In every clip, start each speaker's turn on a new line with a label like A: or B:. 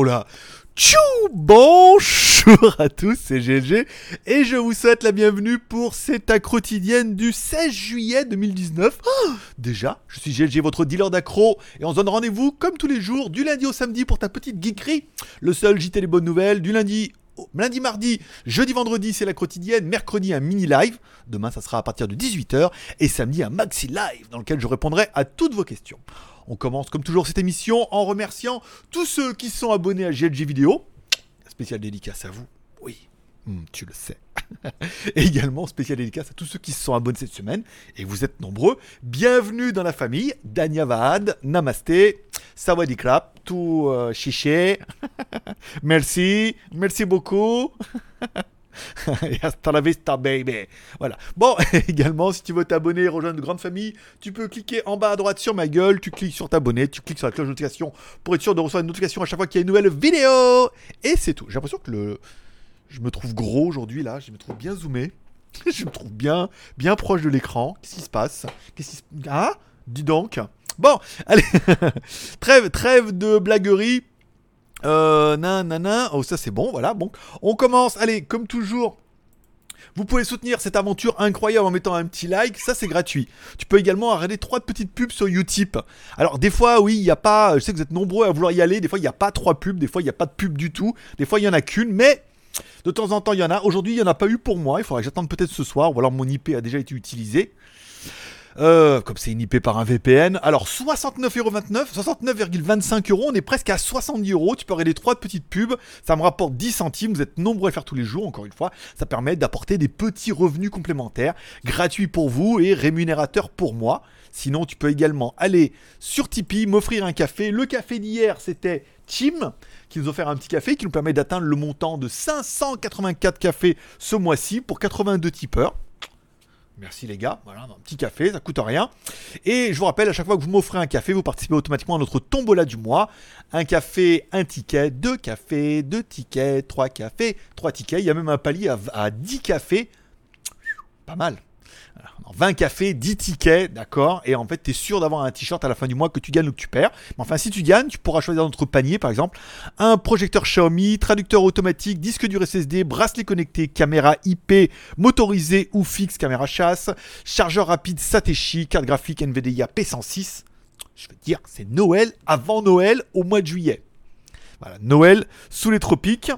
A: Oh là Tchou Bonjour à tous, c'est GLG et je vous souhaite la bienvenue pour cette quotidienne du 16 juillet 2019. Oh, déjà, je suis GLG, votre dealer d'accro et on se donne rendez-vous comme tous les jours du lundi au samedi pour ta petite geekerie. Le seul JT les bonnes nouvelles du lundi lundi, mardi, jeudi, vendredi, c'est la quotidienne. Mercredi, un mini live. Demain, ça sera à partir de 18h. Et samedi, un maxi live dans lequel je répondrai à toutes vos questions. On commence comme toujours cette émission en remerciant tous ceux qui sont abonnés à GLG Vidéo. Spécial dédicace à vous. Oui, hmm, tu le sais. et également spécial dédicace à tous ceux qui se sont abonnés cette semaine. Et vous êtes nombreux. Bienvenue dans la famille. Dania Vahad, Namasté, Sawadee tout euh, chiché. merci, merci beaucoup. hasta la vista, baby. Voilà. Bon, également, si tu veux t'abonner et rejoindre une grande famille, tu peux cliquer en bas à droite sur ma gueule, tu cliques sur t'abonner, tu cliques sur la cloche de notification pour être sûr de recevoir une notification à chaque fois qu'il y a une nouvelle vidéo. Et c'est tout. J'ai l'impression que le... je me trouve gros aujourd'hui, là. Je me trouve bien zoomé. je me trouve bien, bien proche de l'écran. Qu'est-ce qui se passe? Qu'est-ce qui se... Ah Dis donc. Bon, allez. trêve, trêve de blaguerie. Euh, nanana. Oh, ça c'est bon, voilà. Bon, on commence. Allez, comme toujours. Vous pouvez soutenir cette aventure incroyable en mettant un petit like, ça c'est gratuit. Tu peux également arrêter trois petites pubs sur Utip. Alors des fois oui, il n'y a pas, je sais que vous êtes nombreux à vouloir y aller, des fois il n'y a pas trois pubs, des fois il n'y a pas de pub du tout, des fois il y en a qu'une, mais de temps en temps il y en a. Aujourd'hui il n'y en a pas eu pour moi, il faudrait que j'attende peut-être ce soir, ou alors mon IP a déjà été utilisé. Euh, comme c'est inipé par un VPN. Alors 69,29€, 69,25 euros, on est presque à 70 euros. Tu peux regarder trois petites pubs, ça me rapporte 10 centimes. Vous êtes nombreux à faire tous les jours, encore une fois. Ça permet d'apporter des petits revenus complémentaires, gratuits pour vous et rémunérateurs pour moi. Sinon, tu peux également aller sur Tipeee, m'offrir un café. Le café d'hier, c'était Tim qui nous a un petit café qui nous permet d'atteindre le montant de 584 cafés ce mois-ci pour 82 tipeurs. Merci les gars, voilà, un petit café, ça coûte rien. Et je vous rappelle, à chaque fois que vous m'offrez un café, vous participez automatiquement à notre tombola du mois. Un café, un ticket, deux cafés, deux tickets, trois cafés, trois tickets. Il y a même un palier à, à 10 cafés. Pas mal. 20 cafés, 10 tickets, d'accord Et en fait, tu es sûr d'avoir un t-shirt à la fin du mois que tu gagnes ou que tu perds. Mais enfin, si tu gagnes, tu pourras choisir notre panier, par exemple, un projecteur Xiaomi, traducteur automatique, disque dur SSD, bracelet connecté, caméra IP, motorisé ou fixe, caméra chasse, chargeur rapide Satechi, carte graphique NVIDIA P106. Je veux dire, c'est Noël avant Noël au mois de juillet. Voilà, Noël sous les tropiques.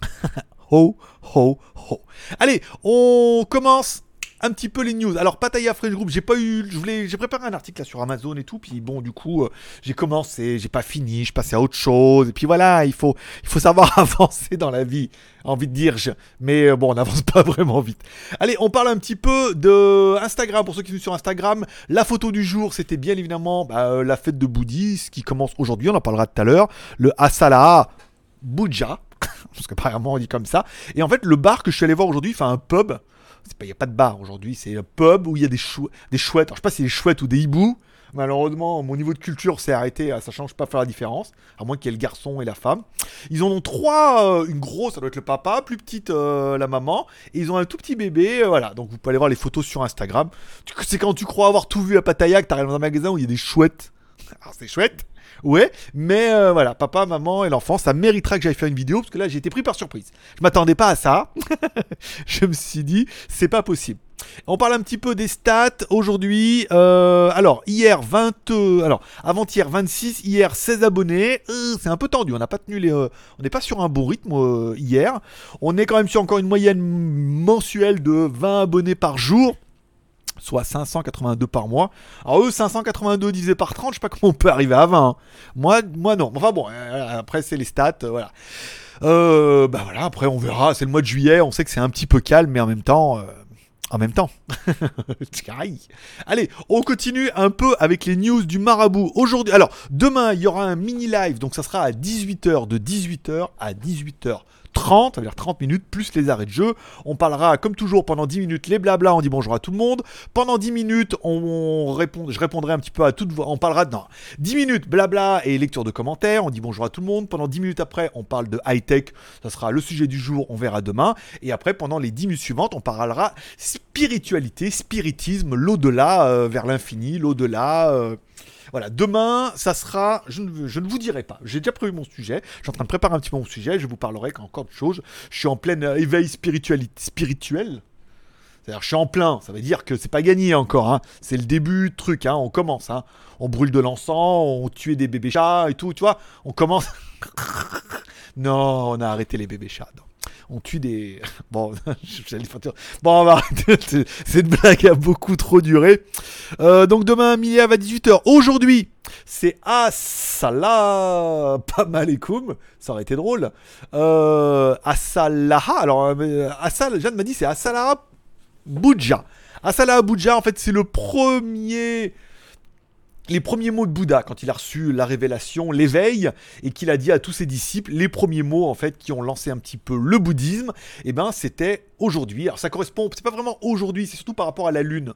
A: ho, ho, ho. Allez, on commence un petit peu les news. Alors Pataya French Group, j'ai pas eu, je voulais, j'ai préparé un article là sur Amazon et tout, puis bon du coup euh, j'ai commencé, j'ai pas fini, je passais à autre chose, et puis voilà, il faut, il faut savoir avancer dans la vie, envie de dire, mais euh, bon on n'avance pas vraiment vite. Allez, on parle un petit peu de Instagram pour ceux qui sont sur Instagram. La photo du jour, c'était bien évidemment bah, euh, la fête de Bouddhiste qui commence aujourd'hui, on en parlera tout à l'heure, le Asala Bouja, parce qu'apparemment on dit comme ça. Et en fait le bar que je suis allé voir aujourd'hui, fait un pub il n'y a pas de bar aujourd'hui, c'est un pub où il y a des, chouettes. Alors, je sais pas si c'est des chouettes ou des hiboux. Malheureusement, mon niveau de culture s'est arrêté, ça change pas faire la différence, à moins qu'il y ait le garçon et la femme. Ils en ont trois, euh, une grosse, ça doit être le papa, plus petite euh, la maman, et ils ont un tout petit bébé, euh, voilà. Donc vous pouvez aller voir les photos sur Instagram. C'est quand tu crois avoir tout vu à Pattaya que arrives dans un magasin où il y a des chouettes. Alors c'est chouette, Ouais, mais euh, voilà, papa, maman et l'enfant, ça méritera que j'aille faire une vidéo parce que là j'ai été pris par surprise. Je m'attendais pas à ça. je me suis dit, c'est pas possible. On parle un petit peu des stats aujourd'hui. Euh, alors, hier 20. Euh, alors, avant-hier 26, hier 16 abonnés. c'est un peu tendu, on n'a pas tenu les. on n'est pas sur un bon rythme hier. On est quand même sur encore une moyenne mensuelle de 20 abonnés par jour soit 582 par mois. Alors eux, 582 divisé par 30, je sais pas comment on peut arriver à 20. Hein. Moi, moi non. Enfin bon, euh, après c'est les stats, euh, voilà. Euh, bah voilà, après on verra. C'est le mois de juillet, on sait que c'est un petit peu calme, mais en même temps. en même temps. Allez, on continue un peu avec les news du marabout. Aujourd'hui, alors demain, il y aura un mini live, donc ça sera à 18h, de 18h à 18h 30, ça veut dire 30 minutes plus les arrêts de jeu. On parlera comme toujours pendant 10 minutes les blabla, on dit bonjour à tout le monde. Pendant 10 minutes, on répond, je répondrai un petit peu à toutes vos... On parlera de... Non, 10 minutes blabla et lecture de commentaires, on dit bonjour à tout le monde. Pendant 10 minutes après, on parle de high-tech, ça sera le sujet du jour, on verra demain. Et après, pendant les 10 minutes suivantes, on parlera spiritualité, spiritisme, l'au-delà, euh, vers l'infini, l'au-delà... Euh, voilà, demain, ça sera. Je ne, je ne vous dirai pas. J'ai déjà prévu mon sujet. Je suis en train de préparer un petit peu mon sujet. Je vous parlerai encore de choses. Je suis en plein euh, éveil spirituel. C'est-à-dire, je suis en plein. Ça veut dire que c'est pas gagné encore. Hein. C'est le début du truc. Hein. On commence. Hein. On brûle de l'encens. On tue des bébés chats et tout. Tu vois, on commence. non, on a arrêté les bébés chats on tue des. Bon, bon, on va arrêter. Cette blague a beaucoup trop duré. Euh, donc demain, Miliav à 18h. Aujourd'hui, c'est Assala pas mal Ça aurait été drôle. Euh. Alors, euh, Assal, Jeanne m'a dit c'est Assalaha Bouja. Assalaha Bouja, en fait, c'est le premier les premiers mots de Bouddha quand il a reçu la révélation, l'éveil, et qu'il a dit à tous ses disciples, les premiers mots en fait qui ont lancé un petit peu le bouddhisme, eh ben c'était aujourd'hui. Alors ça correspond, c'est pas vraiment aujourd'hui, c'est surtout par rapport à la lune.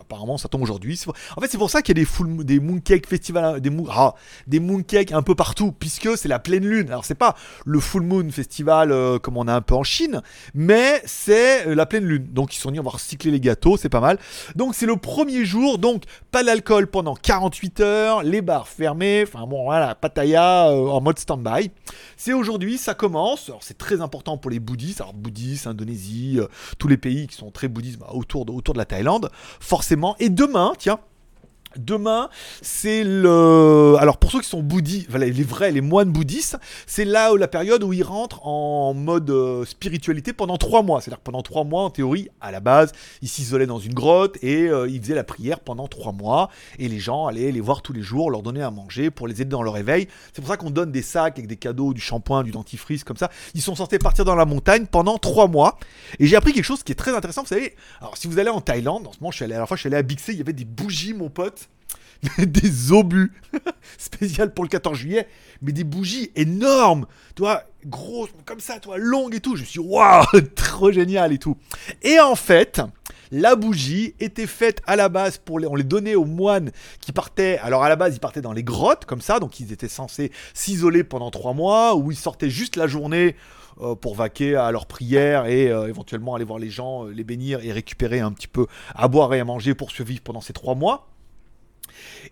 A: Apparemment ça tombe aujourd'hui. En fait c'est pour ça qu'il y a des full, des mooncake festivals, des, ah, des mooncakes un peu partout, puisque c'est la pleine lune. Alors c'est pas le full moon festival euh, comme on a un peu en Chine, mais c'est euh, la pleine lune. Donc ils sont dit on va recycler les gâteaux, c'est pas mal. Donc c'est le premier jour, donc pas d'alcool pendant 48 heures, les bars fermés, enfin bon voilà, pataya euh, en mode stand-by. C'est aujourd'hui, ça commence. Alors c'est très important pour les bouddhistes, alors bouddhistes, Indonésie, euh, tous les pays qui sont très bouddhistes bah, autour de la Thaïlande, forcément. Et demain, tiens, Demain, c'est le. Alors pour ceux qui sont bouddhistes, les vrais, les moines bouddhistes, c'est là où la période où ils rentrent en mode euh, spiritualité pendant trois mois. C'est-à-dire pendant trois mois, en théorie, à la base, ils s'isolaient dans une grotte et euh, ils faisaient la prière pendant trois mois. Et les gens allaient les voir tous les jours, leur donner à manger pour les aider dans leur éveil. C'est pour ça qu'on donne des sacs avec des cadeaux, du shampoing, du dentifrice, comme ça. Ils sont censés partir dans la montagne pendant trois mois. Et j'ai appris quelque chose qui est très intéressant. Vous savez, alors si vous allez en Thaïlande, en ce moment, je suis allé, à la fois, je suis allé à Bixé, il y avait des bougies, mon pote des obus spécial pour le 14 juillet, mais des bougies énormes, tu vois, grosses, comme ça, toi, longues et tout. Je suis dit, waouh, trop génial et tout. Et en fait, la bougie était faite à la base pour les, on les donnait aux moines qui partaient. Alors à la base, ils partaient dans les grottes comme ça, donc ils étaient censés s'isoler pendant trois mois, où ils sortaient juste la journée euh, pour vaquer à leurs prières et euh, éventuellement aller voir les gens, euh, les bénir et récupérer un petit peu à boire et à manger pour survivre pendant ces trois mois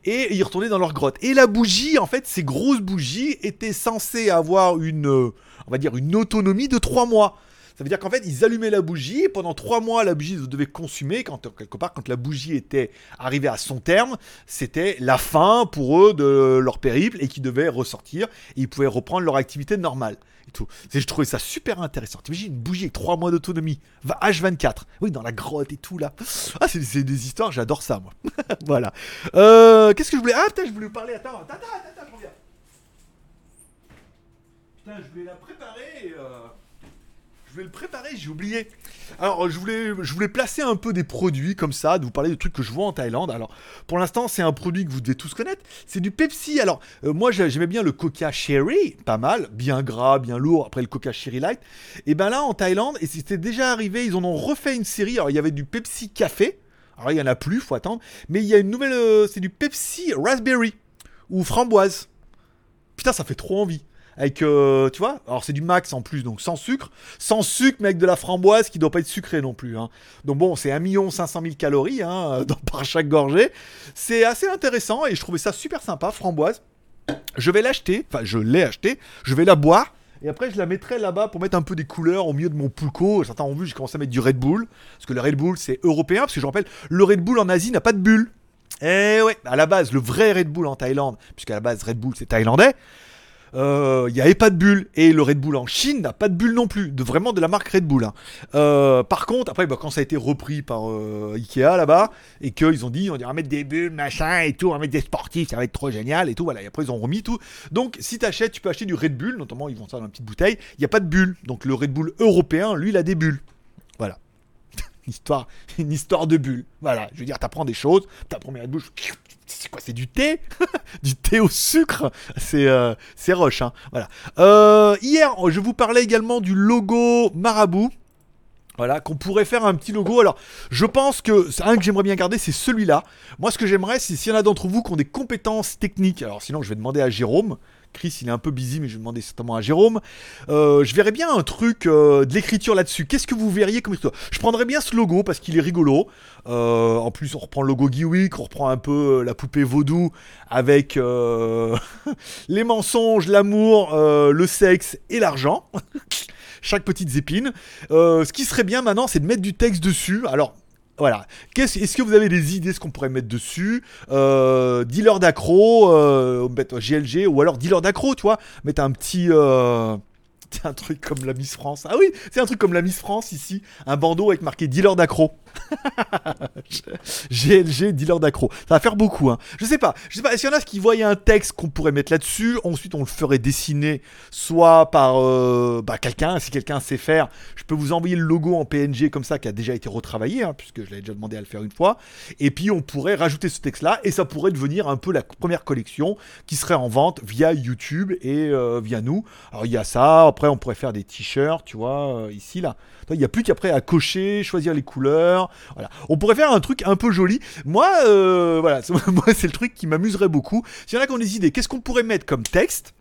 A: et ils retournaient dans leur grotte. Et la bougie, en fait, ces grosses bougies étaient censées avoir une, euh, on va dire, une autonomie de 3 mois. Ça veut dire qu'en fait, ils allumaient la bougie et pendant 3 mois, la bougie devait consumer. Quand, quelque part, quand la bougie était arrivée à son terme, c'était la fin pour eux de leur périple et qu'ils devaient ressortir et ils pouvaient reprendre leur activité normale. Et tout. je trouvais ça super intéressant. T'imagines une bougie avec 3 mois d'autonomie, H24, oui, dans la grotte et tout là. Ah, c'est des histoires, j'adore ça, moi. voilà. Euh, Qu'est-ce que je voulais? Ah, putain, je voulais parler. Attends, attends, attends, attends, je reviens. Putain, je voulais la préparer. Euh vais le préparer, j'ai oublié. Alors, je voulais, je voulais placer un peu des produits comme ça, de vous parler de trucs que je vois en Thaïlande. Alors, pour l'instant, c'est un produit que vous devez tous connaître. C'est du Pepsi. Alors, euh, moi, j'aimais bien le Coca Cherry, pas mal, bien gras, bien lourd. Après le Coca Cherry Light. Et ben là, en Thaïlande, et c'était déjà arrivé, ils en ont refait une série. Alors, il y avait du Pepsi Café. Alors, il y en a plus, faut attendre. Mais il y a une nouvelle, euh, c'est du Pepsi Raspberry ou framboise. Putain, ça fait trop envie avec, euh, tu vois, alors c'est du max en plus, donc sans sucre, sans sucre, mais avec de la framboise qui doit pas être sucrée non plus. Hein. Donc bon, c'est 1 500 000 calories hein, par chaque gorgée. C'est assez intéressant et je trouvais ça super sympa, framboise. Je vais l'acheter, enfin je l'ai acheté, je vais la boire. Et après, je la mettrai là-bas pour mettre un peu des couleurs au milieu de mon pulco. Certains ont vu, j'ai commencé à mettre du Red Bull. Parce que le Red Bull, c'est européen. Parce que je rappelle, le Red Bull en Asie n'a pas de bulle. Eh ouais, à la base, le vrai Red Bull en Thaïlande, puisqu'à la base, Red Bull, c'est thaïlandais il euh, n'y avait pas de bulle. Et le Red Bull en Chine n'a pas de bulle non plus, de vraiment de la marque Red Bull. Hein. Euh, par contre, après, bah, quand ça a été repris par euh, Ikea là-bas, et qu'ils ont dit, on va mettre des bulles, machin et tout, on va mettre des sportifs, ça va être trop génial et tout, voilà. Et après, ils ont remis tout. Donc, si tu achètes, tu peux acheter du Red Bull, notamment, ils vont ça dans une petite bouteille, il n'y a pas de bulle. Donc, le Red Bull européen, lui, il a des bulles. Voilà. Histoire, une histoire de bulles. Voilà. Je veux dire, tu apprends des choses, ta première Bull, c'est quoi C'est du thé? Du thé au sucre? C'est euh, rush, hein. Voilà. Euh, hier, je vous parlais également du logo Marabout. Voilà, qu'on pourrait faire un petit logo. Alors, je pense que un que j'aimerais bien garder, c'est celui-là. Moi, ce que j'aimerais, c'est s'il y en a d'entre vous qui ont des compétences techniques. Alors, sinon, je vais demander à Jérôme. Il est un peu busy, mais je vais demander certainement à Jérôme. Euh, je verrais bien un truc euh, de l'écriture là-dessus. Qu'est-ce que vous verriez comme écriture? Je prendrais bien ce logo parce qu'il est rigolo. Euh, en plus, on reprend le logo Geewick, on reprend un peu la poupée vaudou avec les mensonges, l'amour, le sexe et l'argent. chaque petite épine. Ce qui serait bien maintenant, c'est de mettre du texte dessus. Alors, voilà. Est-ce que vous avez des idées ce qu'on pourrait mettre dessus euh, Dealer d'accro, euh, GLG, ou alors dealer d'accro, tu vois Mettre un petit. Euh, un truc comme la Miss France. Ah oui, c'est un truc comme la Miss France ici. Un bandeau avec marqué dealer d'accro. GLG, dealer d'accro. Ça va faire beaucoup, hein. Je sais pas. Je sais pas. Est-ce qu'il y en a qui voyaient un texte qu'on pourrait mettre là-dessus Ensuite, on le ferait dessiner soit par euh, bah, quelqu'un. Si quelqu'un sait faire, je peux vous envoyer le logo en PNG comme ça qui a déjà été retravaillé, hein, puisque je l'avais déjà demandé à le faire une fois. Et puis, on pourrait rajouter ce texte-là et ça pourrait devenir un peu la première collection qui serait en vente via YouTube et euh, via nous. Alors, il y a ça. Après, on pourrait faire des t-shirts, tu vois, euh, ici, là. Il n'y a plus qu'après à cocher, choisir les couleurs. On pourrait faire un truc un peu joli. Moi, euh, voilà, c'est le truc qui m'amuserait beaucoup. S'il y a qui ont des idées, qu'est-ce qu'on pourrait mettre comme texte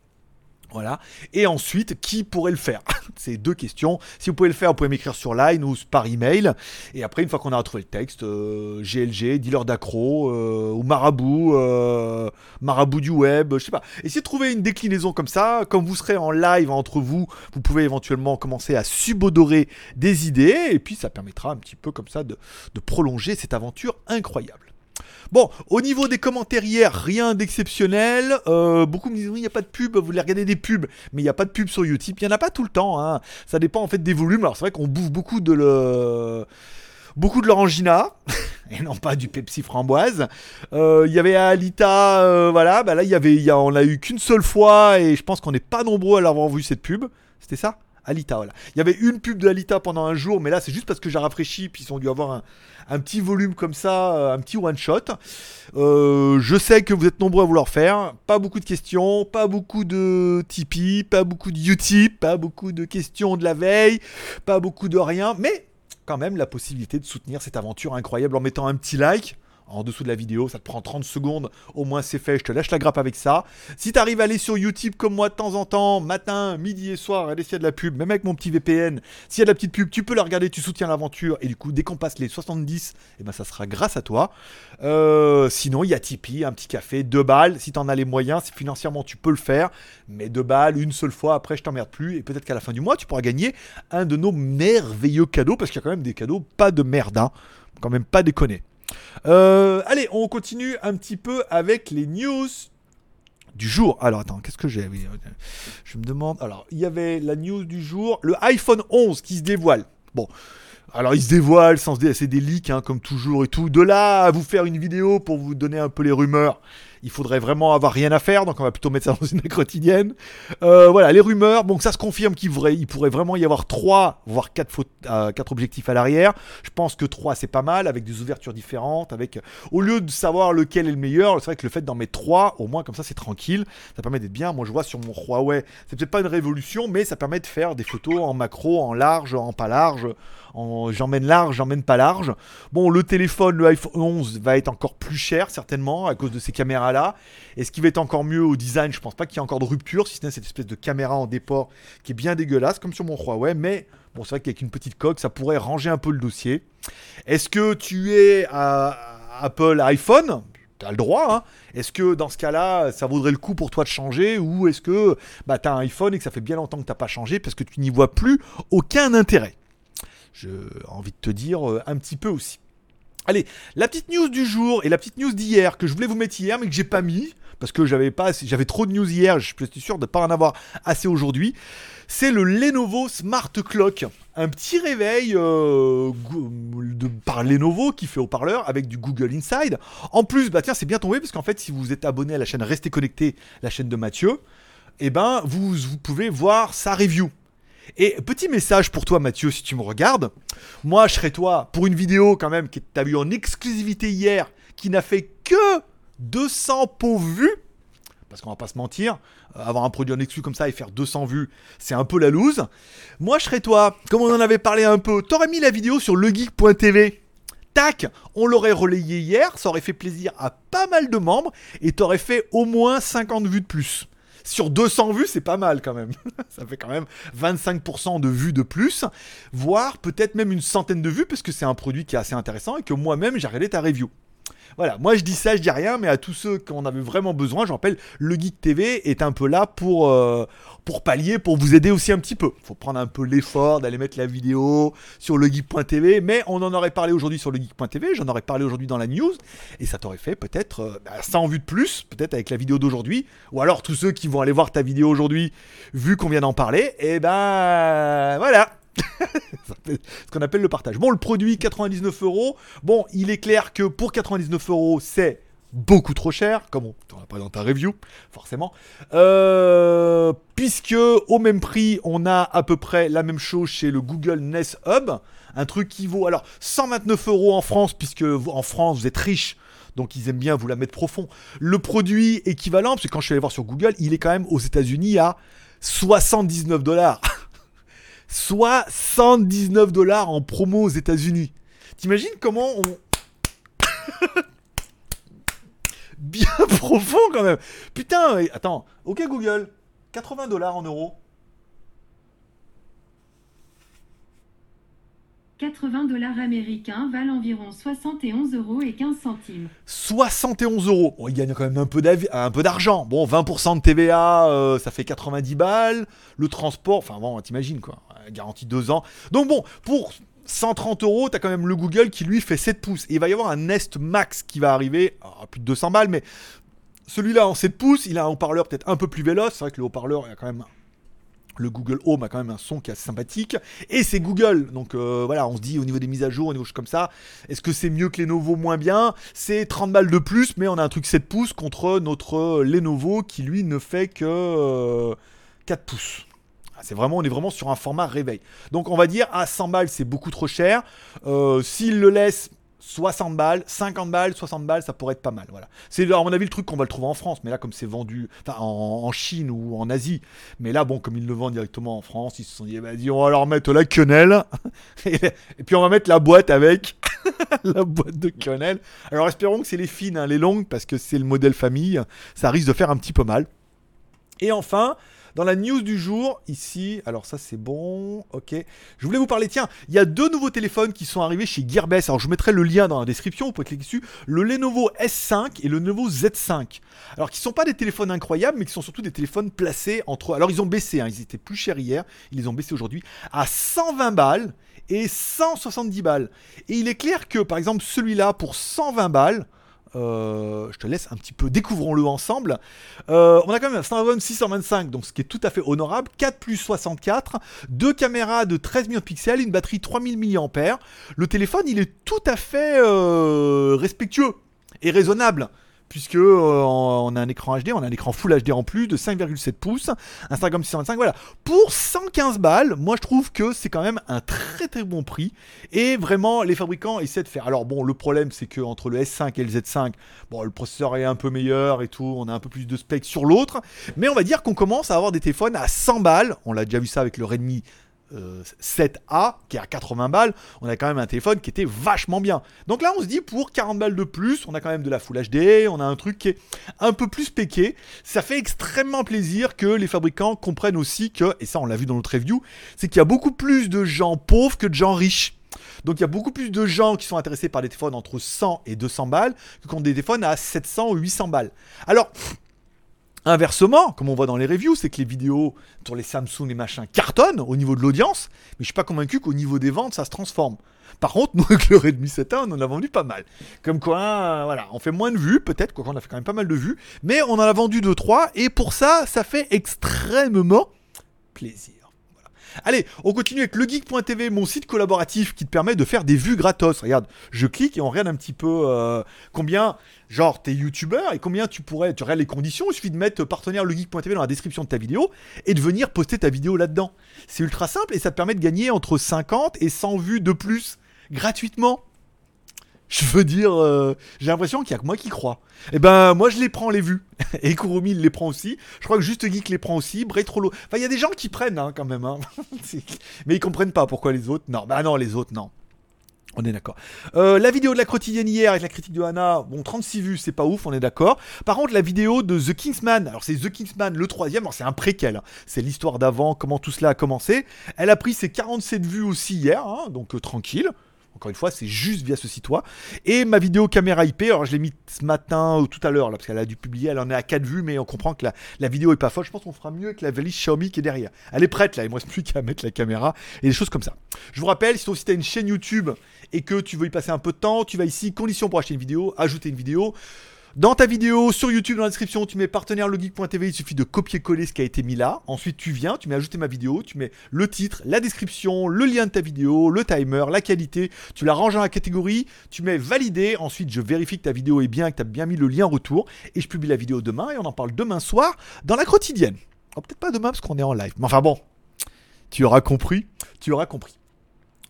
A: voilà. Et ensuite, qui pourrait le faire? C'est deux questions. Si vous pouvez le faire, vous pouvez m'écrire sur Line ou par email. Et après, une fois qu'on a retrouvé le texte, GLG, euh, dealer d'accro, euh, ou marabout, euh, marabout du web, je sais pas. Essayez de trouver une déclinaison comme ça. Comme vous serez en live entre vous, vous pouvez éventuellement commencer à subodorer des idées. Et puis, ça permettra un petit peu comme ça de prolonger cette aventure incroyable. Bon, au niveau des commentaires hier, rien d'exceptionnel. Euh, beaucoup me disent oui, il n'y a pas de pub, vous voulez regarder des pubs, mais il n'y a pas de pub sur YouTube. Il n'y en a pas tout le temps. Hein. Ça dépend en fait des volumes. Alors c'est vrai qu'on bouffe beaucoup de le beaucoup de l'orangina et non pas du Pepsi framboise. Euh, il y avait Alita, euh, voilà, bah là y avait, on l'a eu qu'une seule fois et je pense qu'on n'est pas nombreux à l'avoir vu cette pub. C'était ça? Alita, voilà. Il y avait une pub de Alita pendant un jour, mais là c'est juste parce que j'ai rafraîchi, puis ils ont dû avoir un, petit volume comme ça, euh, un petit one shot. Euh, je sais que vous êtes nombreux à vouloir faire. Pas beaucoup de questions, pas beaucoup de Tipeee, pas beaucoup de Utip, pas beaucoup de questions de la veille, pas beaucoup de rien, mais quand même la possibilité de soutenir cette aventure incroyable en mettant un petit like en dessous de la vidéo, ça te prend 30 secondes, au moins c'est fait, je te lâche la grappe avec ça. Si t'arrives à aller sur YouTube comme moi de temps en temps, matin, midi et soir, aller s'il y a de la pub, même avec mon petit VPN, s'il y a de la petite pub, tu peux la regarder, tu soutiens l'aventure, et du coup, dès qu'on passe les 70, et eh ben ça sera grâce à toi. Euh, sinon, il y a Tipeee, un petit café, deux balles, si t'en as les moyens, si financièrement tu peux le faire, mais deux balles, une seule fois, après je t'emmerde plus, et peut-être qu'à la fin du mois, tu pourras gagner un de nos merveilleux cadeaux, parce qu'il y a quand même des cadeaux, pas de merde, hein. quand même pas déconner. Euh, allez, on continue un petit peu avec les news du jour. Alors attends, qu'est-ce que j'ai Je me demande. Alors, il y avait la news du jour, le iPhone 11 qui se dévoile. Bon. Alors il se dévoile sans se c'est des leaks hein, comme toujours et tout. De là à vous faire une vidéo pour vous donner un peu les rumeurs, il faudrait vraiment avoir rien à faire, donc on va plutôt mettre ça dans une quotidienne. Euh, voilà, les rumeurs, bon, ça se confirme qu'il il pourrait vraiment y avoir 3, voire 4, euh, objectifs à l'arrière. Je pense que 3 c'est pas mal, avec des ouvertures différentes, avec au lieu de savoir lequel est le meilleur, c'est vrai que le fait d'en mettre 3, au moins comme ça c'est tranquille, ça permet d'être bien. Moi je vois sur mon Huawei, c'est peut-être pas une révolution, mais ça permet de faire des photos en macro, en large, en pas large, j'emmène large, j'emmène pas large. Bon, le téléphone, le iPhone 11 va être encore plus cher certainement à cause de ces caméras-là. Et ce qui va être encore mieux au design, je pense pas qu'il y ait encore de rupture, si ce n'est cette espèce de caméra en déport qui est bien dégueulasse, comme sur mon Huawei, mais bon, c'est vrai qu'avec une petite coque, ça pourrait ranger un peu le dossier. Est-ce que tu es Apple iPhone? T'as le droit, hein. Est-ce que dans ce cas-là, ça vaudrait le coup pour toi de changer? Ou est-ce que bah, t'as un iPhone et que ça fait bien longtemps que t'as pas changé parce que tu n'y vois plus aucun intérêt? J'ai envie de te dire euh, un petit peu aussi. Allez, la petite news du jour et la petite news d'hier que je voulais vous mettre hier mais que j'ai pas mis parce que j'avais pas j'avais trop de news hier, je suis sûr de pas en avoir assez aujourd'hui. C'est le Lenovo Smart Clock, un petit réveil euh, de, par Lenovo qui fait haut-parleur avec du Google Inside. En plus, bah tiens, c'est bien tombé parce qu'en fait, si vous êtes abonné à la chaîne Restez connecté, la chaîne de Mathieu, eh ben vous, vous pouvez voir sa review. Et petit message pour toi, Mathieu, si tu me regardes. Moi, je serais toi pour une vidéo quand même que tu as en exclusivité hier, qui n'a fait que 200 pauvres vues. Parce qu'on va pas se mentir, euh, avoir un produit en exclu comme ça et faire 200 vues, c'est un peu la loose. Moi, je serais toi, comme on en avait parlé un peu, t'aurais mis la vidéo sur legeek.tv. Tac, on l'aurait relayé hier, ça aurait fait plaisir à pas mal de membres et t'aurais fait au moins 50 vues de plus sur 200 vues, c'est pas mal quand même. ça fait quand même 25% de vues de plus, voire peut-être même une centaine de vues, parce que c'est un produit qui est assez intéressant et que moi-même j'ai regardé ta review. Voilà, moi je dis ça, je dis rien, mais à tous ceux qui en avaient vraiment besoin, je rappelle, le Geek TV est un peu là pour, euh, pour pallier, pour vous aider aussi un petit peu. Faut prendre un peu l'effort d'aller mettre la vidéo sur le geek.tv, mais on en aurait parlé aujourd'hui sur le geek.tv, j'en aurais parlé aujourd'hui dans la news, et ça t'aurait fait peut-être euh, bah, 100 vues de plus, peut-être avec la vidéo d'aujourd'hui, ou alors tous ceux qui vont aller voir ta vidéo aujourd'hui, vu qu'on vient d'en parler, et ben voilà, ce qu'on appelle le partage. Bon, le produit 99 euros. Bon, il est clair que pour 99 euros, c'est beaucoup trop cher, comme on t'en a pas dans ta review, forcément. Euh, puisque au même prix, on a à peu près la même chose chez le Google Nest Hub, un truc qui vaut alors 129 euros en France, puisque en France vous êtes riche. Donc ils aiment bien vous la mettre profond. Le produit équivalent, parce que quand je suis allé voir sur Google, il est quand même aux États-Unis à 79 dollars. Soit 119 dollars en promo aux États-Unis. T'imagines comment on. Bien profond quand même. Putain, attends. Ok Google, 80 dollars en euros.
B: 80 dollars américains valent environ 71 euros et 15 centimes.
A: 71 euros. Bon, il gagne quand même un peu d'argent. Bon, 20% de TVA, euh, ça fait 90 balles. Le transport, enfin bon, t'imagines quoi. Garantie 2 ans. Donc bon, pour 130 euros, t'as quand même le Google qui lui fait 7 pouces. Et il va y avoir un Nest Max qui va arriver à plus de 200 balles, mais celui-là en 7 pouces, il a un haut-parleur peut-être un peu plus véloce. C'est vrai que le haut-parleur, a quand même le Google Home a quand même un son qui est assez sympathique. Et c'est Google. Donc euh, voilà, on se dit au niveau des mises à jour, au niveau comme ça, est-ce que c'est mieux que Lenovo? Moins bien C'est 30 balles de plus, mais on a un truc 7 pouces contre notre Lenovo qui lui ne fait que 4 euh, pouces. Ah, c'est vraiment, on est vraiment sur un format réveil. Donc on va dire à 100 balles c'est beaucoup trop cher. Euh, s'il le laisse 60 balles, 50 balles, 60 balles, ça pourrait être pas mal. Voilà. C'est à mon avis le truc qu'on va le trouver en France, mais là comme c'est vendu en, Chine ou en Asie, mais là bon comme ils le vendent directement en France, ils se sont dit vas-y on va leur mettre la quenelle et, puis on va mettre la boîte avec la boîte de quenelle. Alors espérons que c'est les fines, hein, les longues parce que c'est le modèle famille, ça risque de faire un petit peu mal. Et enfin, dans la news du jour, ici, alors ça c'est bon, ok. Je voulais vous parler, tiens, il y a deux nouveaux téléphones qui sont arrivés chez Gearbest. Alors je mettrai le lien dans la description, vous pouvez cliquer dessus. Le Lenovo S5 et le Lenovo Z5. Alors qui sont pas des téléphones incroyables, mais qui sont surtout des téléphones placés entre... Alors ils ont baissé, hein, ils étaient plus chers hier, ils les ont baissés aujourd'hui à 120 balles et 170 balles. Et il est clair que par exemple celui-là pour 120 balles, euh, je te laisse un petit peu, découvrons-le ensemble. Euh, on a quand même un Snapdragon 625, donc ce qui est tout à fait honorable. 4 plus 64, deux caméras de 13 millions de pixels, une batterie 3000 mAh. Le téléphone, il est tout à fait euh, respectueux et raisonnable puisque euh, on a un écran HD, on a un écran Full HD en plus de 5,7 pouces, Instagram 625, voilà. Pour 115 balles, moi je trouve que c'est quand même un très très bon prix et vraiment les fabricants essaient de faire. Alors bon, le problème c'est que entre le S5 et le Z5, bon le processeur est un peu meilleur et tout, on a un peu plus de specs sur l'autre, mais on va dire qu'on commence à avoir des téléphones à 100 balles. On l'a déjà vu ça avec le Redmi 7A euh, qui est à 80 balles, on a quand même un téléphone qui était vachement bien. Donc là, on se dit pour 40 balles de plus, on a quand même de la Full HD, on a un truc qui est un peu plus péqué. Ça fait extrêmement plaisir que les fabricants comprennent aussi que, et ça on l'a vu dans notre review, c'est qu'il y a beaucoup plus de gens pauvres que de gens riches. Donc il y a beaucoup plus de gens qui sont intéressés par des téléphones entre 100 et 200 balles que contre des téléphones à 700 ou 800 balles. Alors, Inversement, comme on voit dans les reviews, c'est que les vidéos sur les Samsung et machin cartonnent au niveau de l'audience, mais je suis pas convaincu qu'au niveau des ventes, ça se transforme. Par contre, nous, avec le Redmi 7A, on en a vendu pas mal. Comme quoi, euh, voilà, on fait moins de vues, peut-être, quoi qu'on a fait quand même pas mal de vues, mais on en a vendu 2-3, et pour ça, ça fait extrêmement plaisir. Allez, on continue avec legeek.tv, mon site collaboratif qui te permet de faire des vues gratos. Regarde, je clique et on regarde un petit peu euh, combien, genre, t'es youtubeur et combien tu pourrais, tu regardes les conditions. Il suffit de mettre partenaire legeek.tv dans la description de ta vidéo et de venir poster ta vidéo là-dedans. C'est ultra simple et ça te permet de gagner entre 50 et 100 vues de plus gratuitement. Je veux dire, euh, j'ai l'impression qu'il y a que moi qui crois. Eh ben, moi je les prends les vues. Et Kurumi il les prend aussi. Je crois que Juste Geek les prend aussi. Bretrolo. Enfin, il y a des gens qui prennent hein, quand même. Hein. Mais ils comprennent pas pourquoi les autres. Non, bah non, les autres, non. On est d'accord. Euh, la vidéo de la quotidienne hier avec la critique de Hannah, bon, 36 vues, c'est pas ouf, on est d'accord. Par contre, la vidéo de The Kingsman, alors c'est The Kingsman le troisième, c'est un préquel, hein. c'est l'histoire d'avant, comment tout cela a commencé. Elle a pris ses 47 vues aussi hier, hein, donc euh, tranquille. Encore une fois, c'est juste via ce site-là. Et ma vidéo caméra IP, alors je l'ai mis ce matin ou tout à l'heure, là, parce qu'elle a dû publier, elle en est à 4 vues, mais on comprend que la, vidéo est pas folle. Je pense qu'on fera mieux avec la valise Xiaomi qui est derrière. Elle est prête là, il me reste plus qu'à mettre la caméra et des choses comme ça. Je vous rappelle, si tu as une chaîne YouTube et que tu veux y passer un peu de temps, tu vas ici, conditions pour acheter une vidéo, ajouter une vidéo. Dans ta vidéo sur YouTube, dans la description, tu mets partenaire logic.tv, il suffit de copier-coller ce qui a été mis là. Ensuite, tu viens, tu mets ajouter ma vidéo, tu mets le titre, la description, le lien de ta vidéo, le timer, la qualité, tu la ranges dans la catégorie, tu mets valider. Ensuite, je vérifie que ta vidéo est bien, que tu as bien mis le lien retour et je publie la vidéo demain et on en parle demain soir dans la quotidienne. Oh, peut-être pas demain parce qu'on est en live. Mais enfin bon, tu auras compris, tu auras compris.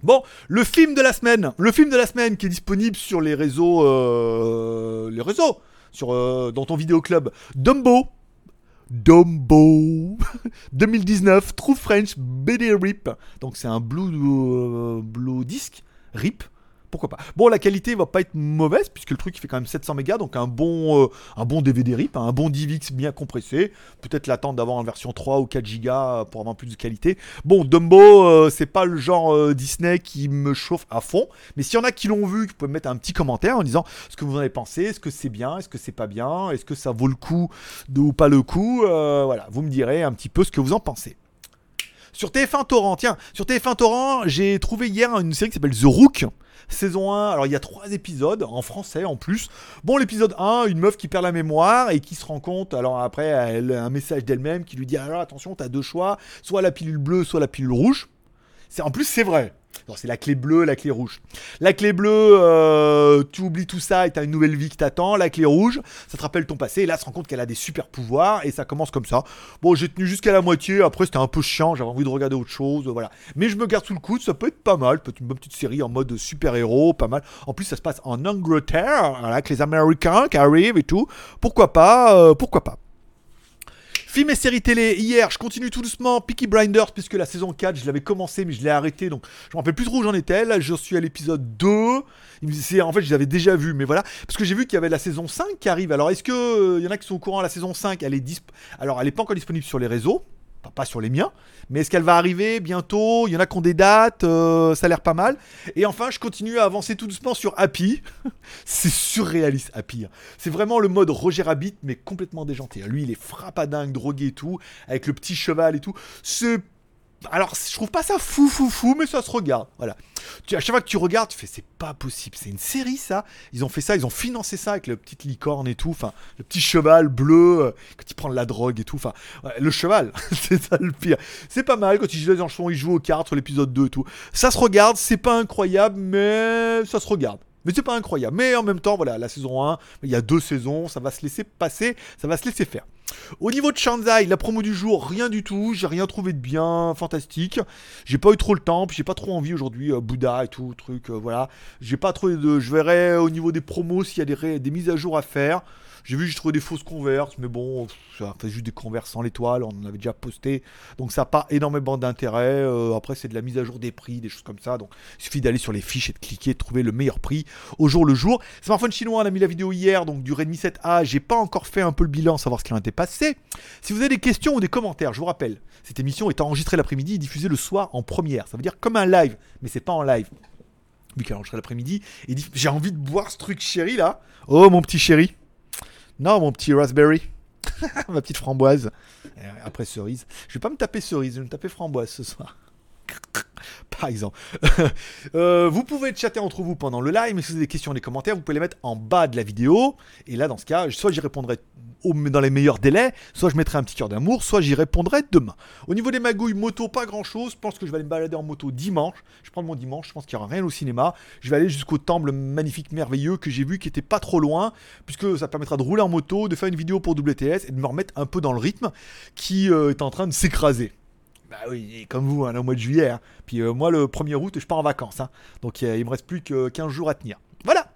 A: Bon, le film de la semaine, le film de la semaine qui est disponible sur les réseaux, euh, les réseaux, sur, euh, dans ton vidéo club. Dumbo. Dumbo 2019 True French BD Rip. Donc c'est un blue, euh, blue disc Rip pourquoi pas. Bon, la qualité va pas être mauvaise puisque le truc fait quand même 700 mégas, donc un bon, euh, un bon DVD RIP, hein, un bon DivX bien compressé. Peut-être l'attendre d'avoir une version 3 ou 4 gigas pour avoir plus de qualité. Bon, Dumbo, euh, c'est pas le genre euh, Disney qui me chauffe à fond, mais s'il y en a qui l'ont vu, vous pouvez mettre un petit commentaire en disant ce que vous en avez pensé, est-ce que c'est bien, est-ce que c'est pas bien, est-ce que ça vaut le coup ou pas le coup? voilà, vous me direz un petit peu ce que vous en pensez. Sur TF1 Torrent, tiens, sur TF1 Torrent, j'ai trouvé hier une série qui s'appelle The Rook. Saison 1, alors il y a trois épisodes en français en plus. Bon, l'épisode 1, une meuf qui perd la mémoire et qui se rend compte, alors après, elle a un message d'elle-même qui lui dit Alors attention, t'as deux choix, soit la pilule bleue, soit la pilule rouge. C'est, en plus, c'est vrai c'est la clé bleue, la clé rouge. La clé bleue, euh, tu oublies tout ça et t'as une nouvelle vie qui t'attend. La clé rouge, ça te rappelle ton passé. Et là, se rend compte qu'elle a des super pouvoirs et ça commence comme ça. Bon, j'ai tenu jusqu'à la moitié. Après, c'était un peu chiant. J'avais envie de regarder autre chose. Voilà. Mais je me garde sous le coude. Ça peut être pas mal. Peut-être une bonne petite série en mode super-héros. Pas mal. En plus, ça se passe en Angleterre. avec les Américains qui arrivent et tout. Pourquoi pas euh, Pourquoi pas Film et séries télé, hier, je continue tout doucement, Peaky Blinders, puisque la saison 4, je l'avais commencé, mais je l'ai arrêté, donc je me rappelle plus trop où j'en étais. Là, je suis à l'épisode 2. En fait, je l'avais déjà vu, mais voilà. Parce que j'ai vu qu'il y avait la saison 5 qui arrive. Alors, est-ce qu'il euh, y en a qui sont au courant La saison 5, elle est disp... Alors, elle n'est pas encore disponible sur les réseaux pas sur les miens, mais est-ce qu'elle va arriver bientôt? Il y en a qui ont des dates, euh, ça a l'air pas mal. Et enfin, je continue à avancer tout doucement sur Happy. c'est surréaliste, Happy. Hein. C'est vraiment le mode Roger Rabbit, mais complètement déjanté. Lui, il est frappadingue, drogué et tout, avec le petit cheval et tout. C'est alors, je trouve pas ça fou, fou, fou, mais ça se regarde. Voilà. Tu, à chaque fois que tu regardes, tu fais, c'est pas possible. C'est une série, ça. Ils ont fait ça, ils ont financé ça avec le petit licorne et tout. Enfin, le petit cheval bleu, euh, quand il prend de la drogue et tout. Enfin, le cheval, c'est ça le pire. C'est pas mal quand il joue dans il joue aux cartes sur l'épisode 2 et tout. Ça se regarde, c'est pas incroyable, mais ça se regarde. Mais c'est pas incroyable. Mais en même temps, voilà, la saison 1, il y a deux saisons, ça va se laisser passer, ça va se laisser faire. Au niveau de Shanzai, la promo du jour, rien du tout. J'ai rien trouvé de bien fantastique. J'ai pas eu trop le temps, puis j'ai pas trop envie aujourd'hui. Euh, Bouddha et tout, truc, euh, voilà. J'ai pas trop de. Je verrai au niveau des promos s'il y a des, des mises à jour à faire. J'ai vu, j'ai trouvé des fausses converses, mais bon, ça fait juste des converses sans l'étoile, on en avait déjà posté. Donc ça n'a pas énormément d'intérêt. Euh, après, c'est de la mise à jour des prix, des choses comme ça. Donc il suffit d'aller sur les fiches et de cliquer, de trouver le meilleur prix au jour le jour. Smartphone chinois, on a mis la vidéo hier, donc du Redmi 7A. J'ai pas encore fait un peu le bilan, savoir ce qui a été passé. Si vous avez des questions ou des commentaires, je vous rappelle, cette émission est enregistrée l'après-midi et diffusée le soir en première. Ça veut dire comme un live, mais c'est pas en live vu qu'elle enregistre l'après-midi, et dit j'ai envie de boire ce truc chéri là. Oh mon petit chéri. Non, mon petit raspberry. Ma petite framboise. Après cerise. Je vais pas me taper cerise, je vais me taper framboise ce soir. Par exemple. Euh, vous pouvez chatter entre vous pendant le live, mais si vous avez des questions, des commentaires, vous pouvez les mettre en bas de la vidéo. Et là, dans ce cas, soit j'y répondrai dans les meilleurs délais, soit je mettrai un petit cœur d'amour, soit j'y répondrai demain. Au niveau des magouilles moto, pas grand chose. Je pense que je vais aller me balader en moto dimanche. Je prends mon dimanche, je pense qu'il n'y aura rien au cinéma. Je vais aller jusqu'au temple magnifique, merveilleux que j'ai vu qui était pas trop loin, puisque ça permettra de rouler en moto, de faire une vidéo pour WTS et de me remettre un peu dans le rythme qui euh, est en train de s'écraser. Bah oui, comme vous, hein, au mois de juillet. Hein. Puis euh, moi, le 1er août, je pars en vacances. Hein. Donc il me reste plus que 15 jours à tenir. Voilà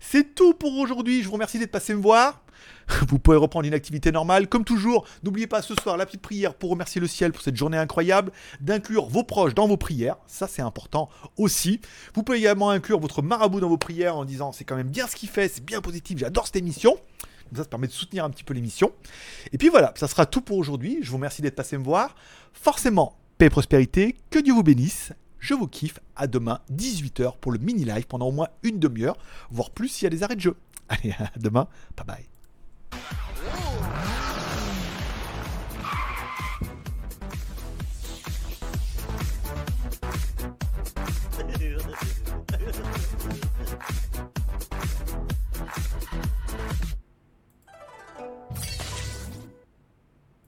A: C'est tout pour aujourd'hui. Je vous remercie d'être passé me voir. Vous pouvez reprendre une activité normale. Comme toujours, n'oubliez pas ce soir la petite prière pour remercier le ciel pour cette journée incroyable, d'inclure vos proches dans vos prières. Ça, c'est important aussi. Vous pouvez également inclure votre marabout dans vos prières en disant c'est quand même bien ce qu'il fait, c'est bien positif, j'adore cette émission. Ça, ça permet de soutenir un petit peu l'émission. Et puis voilà, ça sera tout pour aujourd'hui. Je vous remercie d'être passé me voir. Forcément, paix et prospérité, que Dieu vous bénisse. Je vous kiffe. À demain, 18h pour le mini-live pendant au moins une demi-heure, voire plus s'il y a des arrêts de jeu. Allez, à demain. Bye bye.